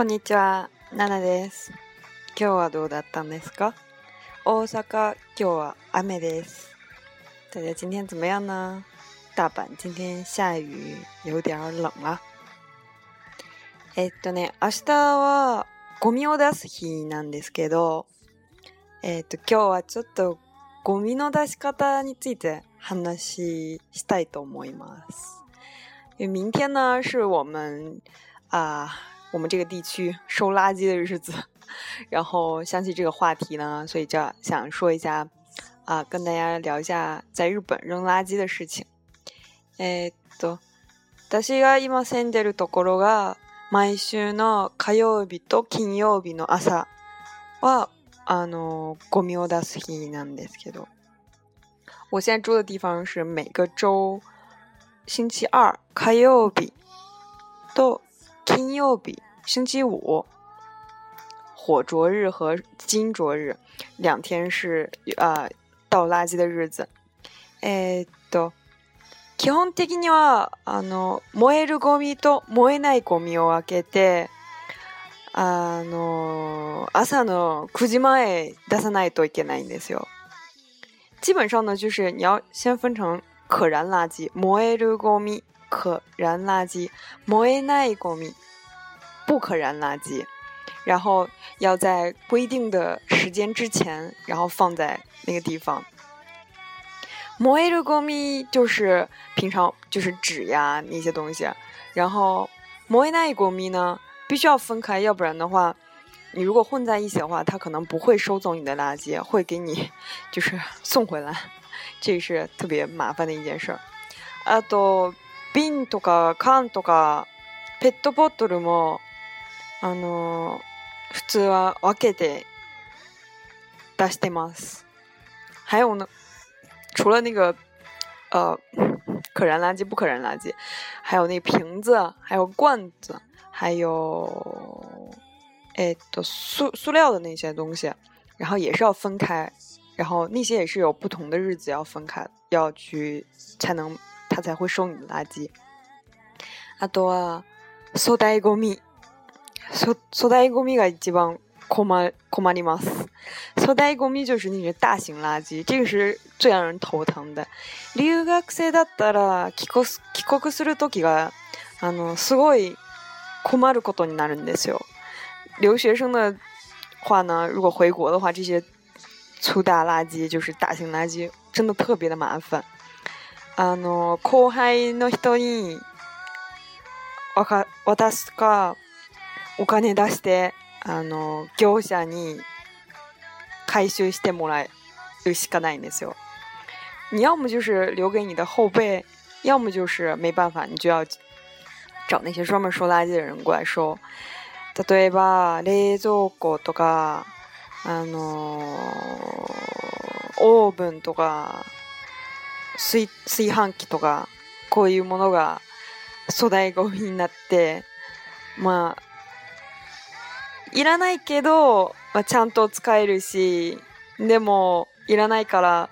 こんにちは、ナナです。今日はどうだったんですか大阪、今日は雨です。大家今天怎么样呢？大阪、今天下雨、有点冷啊。えっとね、明日はゴミを出す日なんですけど、えっと、今日はちょっとゴミの出し方について話したいと思います。明天呢、是我们、あ、我们这个地区收垃圾的日子，然后想起这个话题呢，所以就想说一下，啊，跟大家聊一下在日本扔垃圾的事情。诶，と私が今住んでるところが毎週の火曜日と金曜日の朝はあのゴミを出す日なんですけど，我现在住的地方是每个周星期二火曜日と。金佑比星期五、火灼日和金灼日两天是呃倒垃圾的日子。诶，对，基本的にはあの燃えるゴミと燃えないゴミを分けて、あの朝の九時前出さないといけないんですよ。基本上呢，就是你要先分成可燃垃圾、燃えるゴミ。可燃垃圾，moi 奈ゴミ，不可燃垃圾，然后要在规定的时间之前，然后放在那个地方。moi のゴミ就是平常就是纸呀那些东西，然后 moi 奈ゴミ呢必须要分开，要不然的话，你如果混在一起的话，他可能不会收走你的垃圾，会给你 就是送回来，这是特别麻烦的一件事儿。啊，都瓶、とか缶とかペットボトルもあの普通は分けて出してます。还有呢，除了那个呃可燃垃圾、不可燃垃圾，还有那瓶子、还有罐子、还有哎的塑塑料的那些东西，然后也是要分开，然后那些也是有不同的日子要分开，要去才能。才会收你的垃圾。あとは、粗大ごみ、そ粗大ごみが一番困ります。粗大ごみ就是那些大型垃圾，这个是最让人头疼的。留学生だったら帰国帰国する時があのすごい困ることになるんですよ。留学生的，话呢，如果回国的话，这些粗大垃圾就是大型垃圾，真的特别的麻烦。あの、後輩の人に、わか、私か、お金出して、あの、業者に回収してもらうしかないんですよ。你要么就是留给你的后辈，要么就是没办法，你就要找那些专门收垃圾的人过来收。例えば冷蔵庫とか、あのオーブンとか、炊飯器とかこういうものが粗大ごみになってまあいらないけど、まあ、ちゃんと使えるしでもいらないから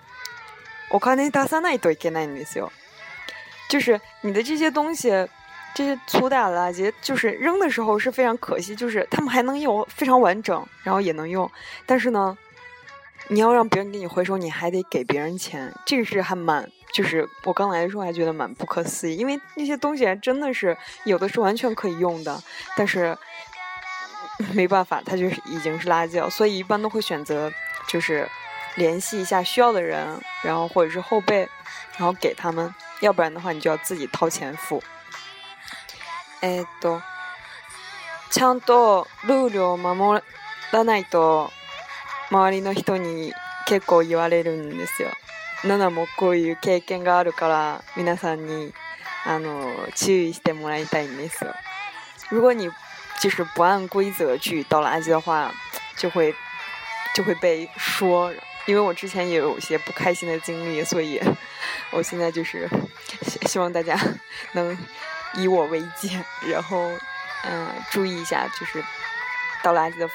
お金出さないといけないんですよ。就是你的这些东西，这些粗大垃圾，就是扔的时候是非常可惜，就是他们还能用，非常完整，然后也能用。但是呢，你要让别人给你回收，你还得给别人钱，这个是还蛮……就是我刚来的时候还觉得蛮不可思议，因为那些东西还真的是有的是完全可以用的，但是 没办法，它就是已经是垃圾了，所以一般都会选择就是联系一下需要的人，然后或者是后辈，然后给他们，要不然的话你就要自己掏钱付。e d ちゃんとルールを守らないと。周りの人に結構言われるんですよ。奈奈もこういう経験があるから皆さんにあの注意してもらいたいんです。如果你就是不按规则去倒垃圾的话，就会就会被说。因为我之前也有一些不开心的经历，所以 我现在就是 希望大家能以我为戒，然后嗯注意一下，就是倒垃圾的。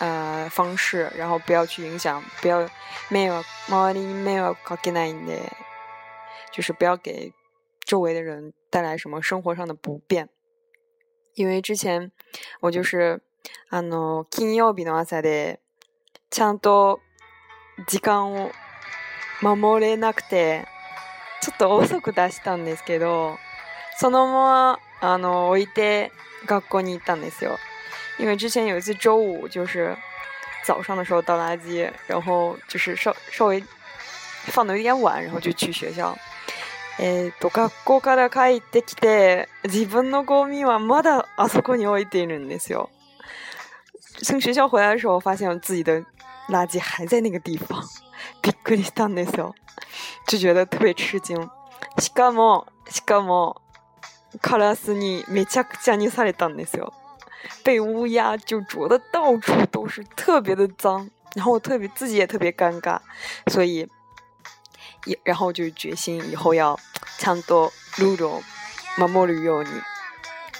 あ方式，然后不要去影响，不要迷惑周りに迷惑かけないんで，就是不要给周围的人带来什么生活上的不便。因为之前我就是あの金曜日の朝でちゃんと時間を守れなくてちょっと遅く出したんですけど、そのままあの置いて学校に行ったんですよ。因为之前有一次周五就是早上的时候倒垃圾，然后就是稍稍微放的有点晚，然后就去学校。えっと学校から帰ってきて、自分のゴミはまだあそこに置いているんですよ。从学校回来的时候，发现自己的垃圾还在那个地方。びっくりしたんですよ。就觉得特别吃惊。しかもしかもカラスにめちゃくちゃ虐されたんですよ。被乌鸦就啄的到处都是，特别的脏。然后我特别自己也特别尴尬，所以也然后就决心以后要唱多路中，慢慢旅游 t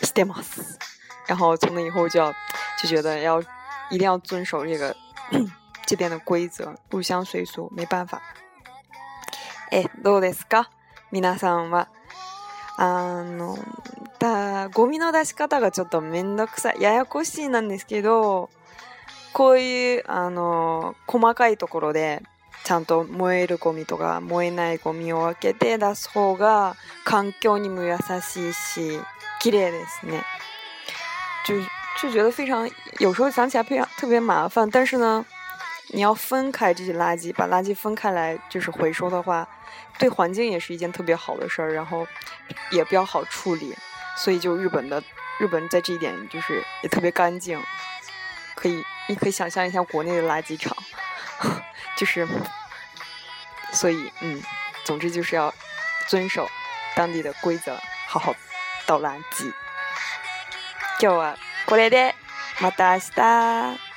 斯 m o s 然后从那以后就要就觉得要一定要遵守这个这边的规则，入乡随俗，没办法。哎，诺雷斯哥，みなさんはあの。たゴミの出し方がちょっとめんどくさいややこしいなんですけどこういうあの細かいところでちゃんと燃えるゴミとか燃えないゴミを分けて出す方が環境にも優しいし綺麗ですね。就就觉得非常，有时候想起来非常特别麻烦，但是呢，你要分开这些垃圾，把垃圾分开来就是回收的话，对环境也是一件特别好的事儿，然后也比较好处理。所以就日本的日本在这一点就是也特别干净，可以你可以想象一下国内的垃圾场，就是，所以嗯，总之就是要遵守当地的规则，好好倒垃圾。今日はこれでまた明日。